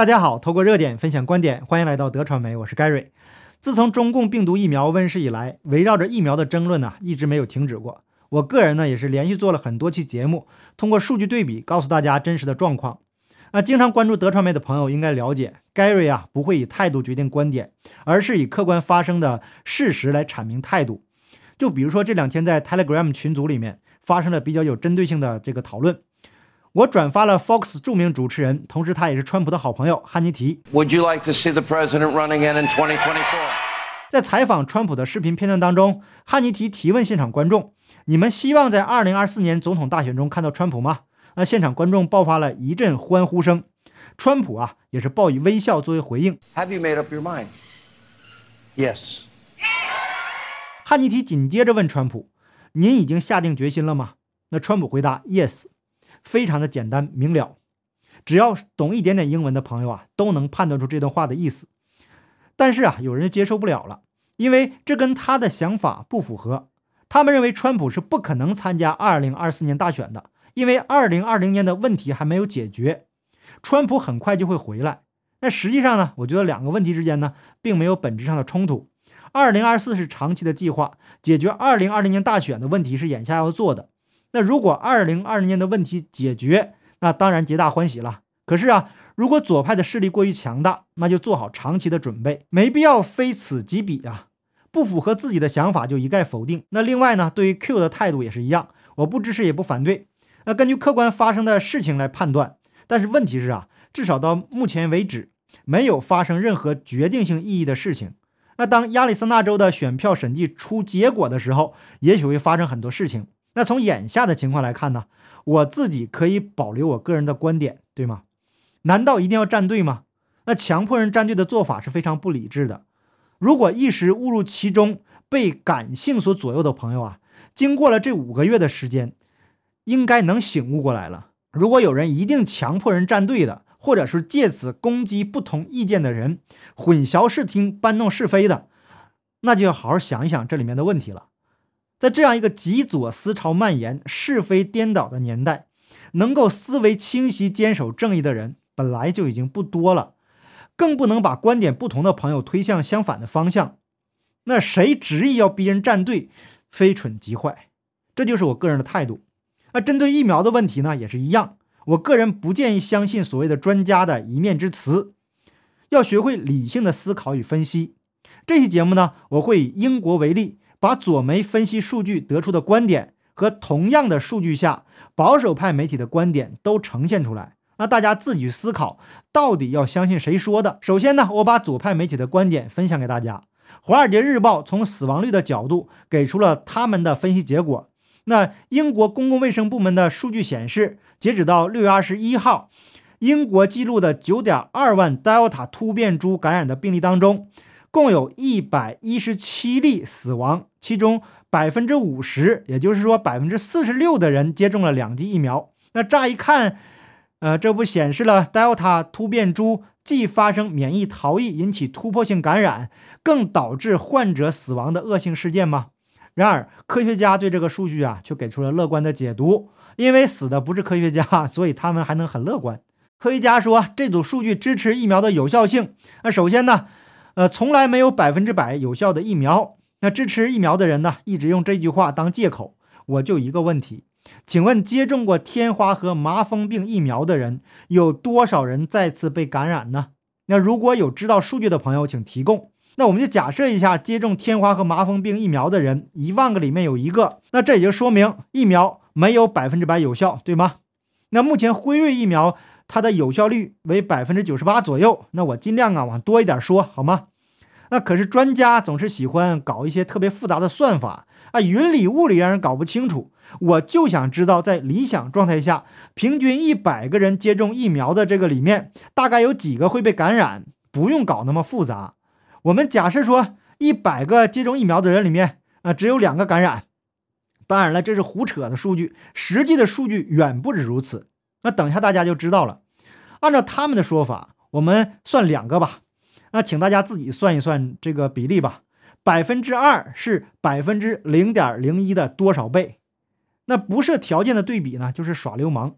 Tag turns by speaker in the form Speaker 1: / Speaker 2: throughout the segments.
Speaker 1: 大家好，透过热点分享观点，欢迎来到德传媒，我是 Gary。自从中共病毒疫苗问世以来，围绕着疫苗的争论呢，一直没有停止过。我个人呢，也是连续做了很多期节目，通过数据对比，告诉大家真实的状况。那经常关注德传媒的朋友应该了解，Gary 啊，不会以态度决定观点，而是以客观发生的事实来阐明态度。就比如说这两天在 Telegram 群组里面发生了比较有针对性的这个讨论。我转发了 Fox 著名主持人，同时他也是川普的好朋友汉尼提。
Speaker 2: Would you like to see the president run again in 2024?
Speaker 1: 在采访川普的视频片段当中，汉尼提提问现场观众：“你们希望在2024年总统大选中看到川普吗？”那现场观众爆发了一阵欢呼声。川普啊，也是报以微笑作为回应。
Speaker 2: Have you made up your mind? Yes.
Speaker 1: 汉尼提紧接着问川普：“您已经下定决心了吗？”那川普回答：“Yes。”非常的简单明了，只要懂一点点英文的朋友啊，都能判断出这段话的意思。但是啊，有人接受不了了，因为这跟他的想法不符合。他们认为川普是不可能参加二零二四年大选的，因为二零二零年的问题还没有解决，川普很快就会回来。那实际上呢，我觉得两个问题之间呢，并没有本质上的冲突。二零二四是长期的计划，解决二零二零年大选的问题是眼下要做的。那如果二零二零年的问题解决，那当然皆大欢喜了。可是啊，如果左派的势力过于强大，那就做好长期的准备，没必要非此即彼啊。不符合自己的想法就一概否定。那另外呢，对于 Q 的态度也是一样，我不支持也不反对。那根据客观发生的事情来判断。但是问题是啊，至少到目前为止，没有发生任何决定性意义的事情。那当亚利桑那州的选票审计出结果的时候，也许会发生很多事情。那从眼下的情况来看呢，我自己可以保留我个人的观点，对吗？难道一定要站队吗？那强迫人站队的做法是非常不理智的。如果一时误入其中，被感性所左右的朋友啊，经过了这五个月的时间，应该能醒悟过来了。如果有人一定强迫人站队的，或者是借此攻击不同意见的人，混淆视听、搬弄是非的，那就要好好想一想这里面的问题了。在这样一个极左思潮蔓延、是非颠倒的年代，能够思维清晰、坚守正义的人本来就已经不多了，更不能把观点不同的朋友推向相反的方向。那谁执意要逼人站队，非蠢即坏。这就是我个人的态度。那针对疫苗的问题呢，也是一样。我个人不建议相信所谓的专家的一面之词，要学会理性的思考与分析。这期节目呢，我会以英国为例。把左媒分析数据得出的观点和同样的数据下保守派媒体的观点都呈现出来，那大家自己思考，到底要相信谁说的？首先呢，我把左派媒体的观点分享给大家。《华尔街日报》从死亡率的角度给出了他们的分析结果。那英国公共卫生部门的数据显示，截止到六月二十一号，英国记录的九点二万 Delta 突变株感染的病例当中。共有一百一十七例死亡，其中百分之五十，也就是说百分之四十六的人接种了两剂疫苗。那乍一看，呃，这不显示了 Delta 突变株既发生免疫逃逸，引起突破性感染，更导致患者死亡的恶性事件吗？然而，科学家对这个数据啊，却给出了乐观的解读。因为死的不是科学家，所以他们还能很乐观。科学家说，这组数据支持疫苗的有效性。那首先呢？呃，从来没有百分之百有效的疫苗。那支持疫苗的人呢，一直用这句话当借口。我就一个问题，请问接种过天花和麻风病疫苗的人，有多少人再次被感染呢？那如果有知道数据的朋友，请提供。那我们就假设一下，接种天花和麻风病疫苗的人，一万个里面有一个，那这也就说明疫苗没有百分之百有效，对吗？那目前辉瑞疫苗。它的有效率为百分之九十八左右，那我尽量啊往多一点说好吗？那可是专家总是喜欢搞一些特别复杂的算法啊，云里雾里让人搞不清楚。我就想知道，在理想状态下，平均一百个人接种疫苗的这个里面，大概有几个会被感染？不用搞那么复杂。我们假设说，一百个接种疫苗的人里面啊，只有两个感染。当然了，这是胡扯的数据，实际的数据远不止如此。那等一下大家就知道了。按照他们的说法，我们算两个吧。那请大家自己算一算这个比例吧。百分之二是百分之零点零一的多少倍？那不设条件的对比呢，就是耍流氓。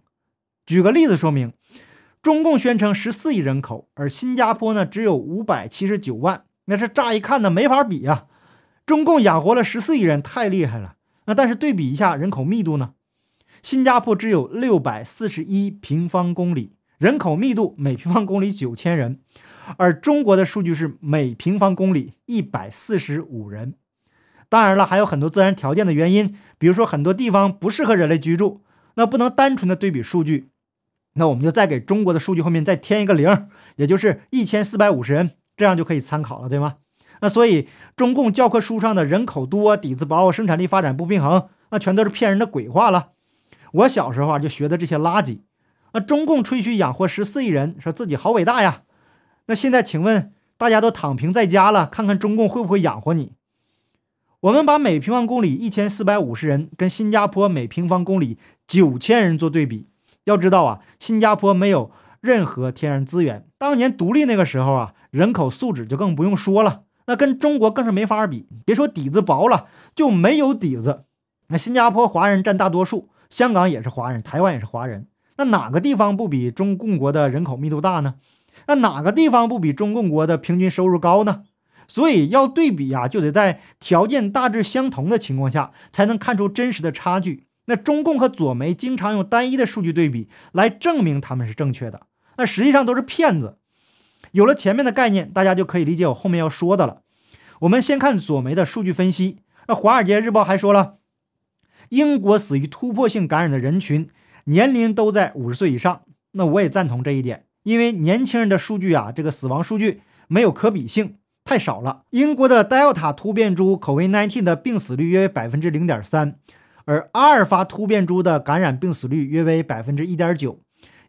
Speaker 1: 举个例子说明：中共宣称十四亿人口，而新加坡呢只有五百七十九万，那是乍一看呢没法比呀。中共养活了十四亿人，太厉害了。那但是对比一下人口密度呢？新加坡只有六百四十一平方公里，人口密度每平方公里九千人，而中国的数据是每平方公里一百四十五人。当然了，还有很多自然条件的原因，比如说很多地方不适合人类居住，那不能单纯的对比数据。那我们就再给中国的数据后面再添一个零，也就是一千四百五十人，这样就可以参考了，对吗？那所以中共教科书上的人口多、底子薄、生产力发展不平衡，那全都是骗人的鬼话了。我小时候啊就学的这些垃圾。那中共吹嘘养活十四亿人，说自己好伟大呀。那现在请问大家都躺平在家了，看看中共会不会养活你？我们把每平方公里一千四百五十人跟新加坡每平方公里九千人做对比。要知道啊，新加坡没有任何天然资源，当年独立那个时候啊，人口素质就更不用说了，那跟中国更是没法比。别说底子薄了，就没有底子。那新加坡华人占大多数，香港也是华人，台湾也是华人。那哪个地方不比中共国的人口密度大呢？那哪个地方不比中共国的平均收入高呢？所以要对比呀，就得在条件大致相同的情况下，才能看出真实的差距。那中共和左媒经常用单一的数据对比来证明他们是正确的，那实际上都是骗子。有了前面的概念，大家就可以理解我后面要说的了。我们先看左媒的数据分析。那《华尔街日报》还说了，英国死于突破性感染的人群年龄都在五十岁以上。那我也赞同这一点，因为年轻人的数据啊，这个死亡数据没有可比性，太少了。英国的 Delta 突变株 COVID-19 的病死率约为百分之零点三。而阿尔法突变株的感染病死率约为百分之一点九，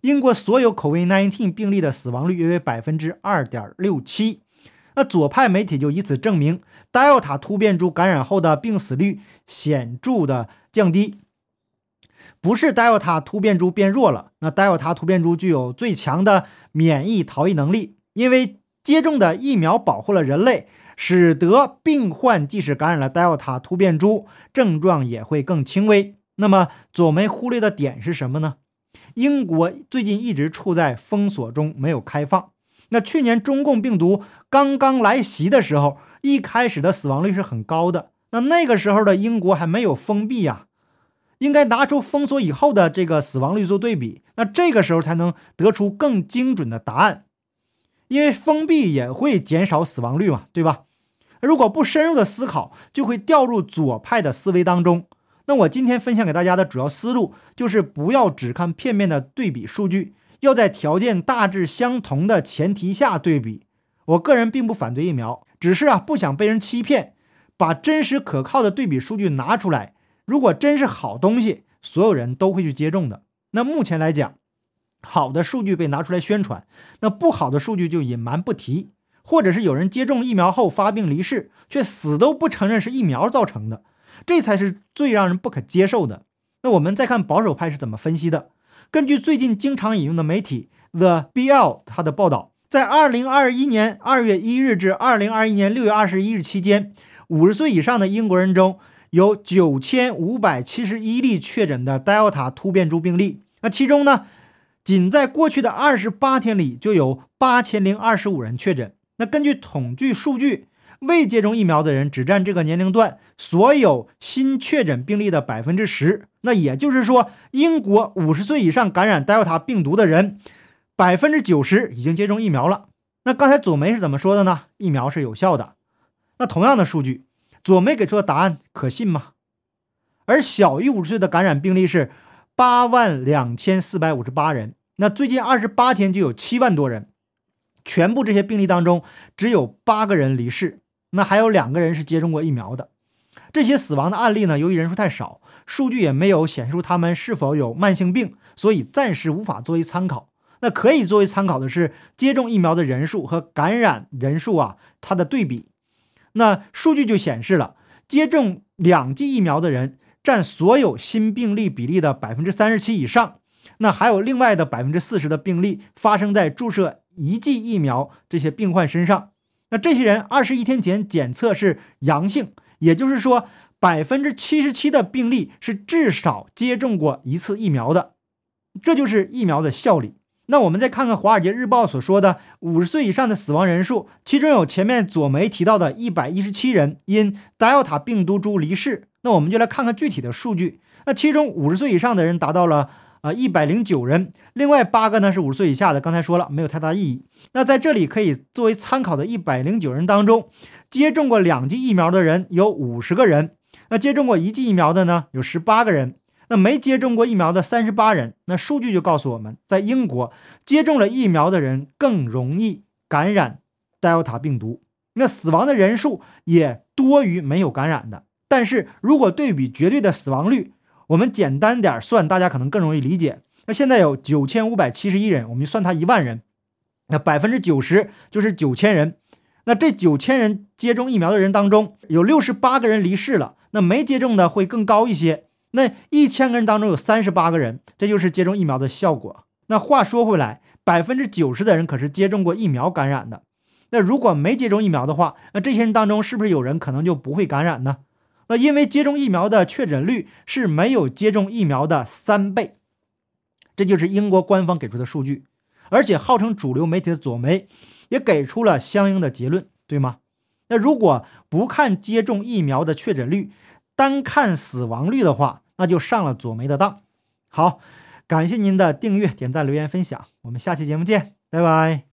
Speaker 1: 英国所有 COVID-19 病例的死亡率约为百分之二点六七。那左派媒体就以此证明，Delta 突变株感染后的病死率显著的降低，不是 Delta 突变株变弱了。那 Delta 突变株具有最强的免疫逃逸能力，因为接种的疫苗保护了人类。使得病患即使感染了 Delta 突变株，症状也会更轻微。那么左梅忽略的点是什么呢？英国最近一直处在封锁中，没有开放。那去年中共病毒刚刚来袭的时候，一开始的死亡率是很高的。那那个时候的英国还没有封闭呀，应该拿出封锁以后的这个死亡率做对比，那这个时候才能得出更精准的答案。因为封闭也会减少死亡率嘛，对吧？如果不深入的思考，就会掉入左派的思维当中。那我今天分享给大家的主要思路就是，不要只看片面的对比数据，要在条件大致相同的前提下对比。我个人并不反对疫苗，只是啊不想被人欺骗，把真实可靠的对比数据拿出来。如果真是好东西，所有人都会去接种的。那目前来讲。好的数据被拿出来宣传，那不好的数据就隐瞒不提，或者是有人接种疫苗后发病离世，却死都不承认是疫苗造成的，这才是最让人不可接受的。那我们再看保守派是怎么分析的？根据最近经常引用的媒体 The BL 它的报道，在二零二一年二月一日至二零二一年六月二十一日期间，五十岁以上的英国人中有九千五百七十一例确诊的 Delta 突变株病例，那其中呢？仅在过去的二十八天里，就有八千零二十五人确诊。那根据统计数据，未接种疫苗的人只占这个年龄段所有新确诊病例的百分之十。那也就是说，英国五十岁以上感染 Delta 病毒的人，百分之九十已经接种疫苗了。那刚才左媒是怎么说的呢？疫苗是有效的。那同样的数据，左梅给出的答案可信吗？而小于五十岁的感染病例是。八万两千四百五十八人，那最近二十八天就有七万多人，全部这些病例当中只有八个人离世，那还有两个人是接种过疫苗的。这些死亡的案例呢，由于人数太少，数据也没有显示出他们是否有慢性病，所以暂时无法作为参考。那可以作为参考的是接种疫苗的人数和感染人数啊，它的对比。那数据就显示了接种两剂疫苗的人。占所有新病例比例的百分之三十七以上，那还有另外的百分之四十的病例发生在注射一剂疫苗这些病患身上。那这些人二十一天前检测是阳性，也就是说百分之七十七的病例是至少接种过一次疫苗的。这就是疫苗的效力。那我们再看看《华尔街日报》所说的五十岁以上的死亡人数，其中有前面左媒提到的一百一十七人因德尔塔病毒株离世。那我们就来看看具体的数据。那其中五十岁以上的人达到了啊一百零九人，另外八个呢是五十岁以下的。刚才说了没有太大意义。那在这里可以作为参考的一百零九人当中，接种过两剂疫苗的人有五十个人，那接种过一剂疫苗的呢有十八个人，那没接种过疫苗的三十八人。那数据就告诉我们在英国接种了疫苗的人更容易感染德尔塔病毒，那死亡的人数也多于没有感染的。但是如果对比绝对的死亡率，我们简单点算，大家可能更容易理解。那现在有九千五百七十一人，我们就算他一万人，那百分之九十就是九千人。那这九千人接种疫苗的人当中，有六十八个人离世了。那没接种的会更高一些。那一千个人当中有三十八个人，这就是接种疫苗的效果。那话说回来，百分之九十的人可是接种过疫苗感染的。那如果没接种疫苗的话，那这些人当中是不是有人可能就不会感染呢？那因为接种疫苗的确诊率是没有接种疫苗的三倍，这就是英国官方给出的数据，而且号称主流媒体的左媒也给出了相应的结论，对吗？那如果不看接种疫苗的确诊率，单看死亡率的话，那就上了左梅的当。好，感谢您的订阅、点赞、留言、分享，我们下期节目见，拜拜。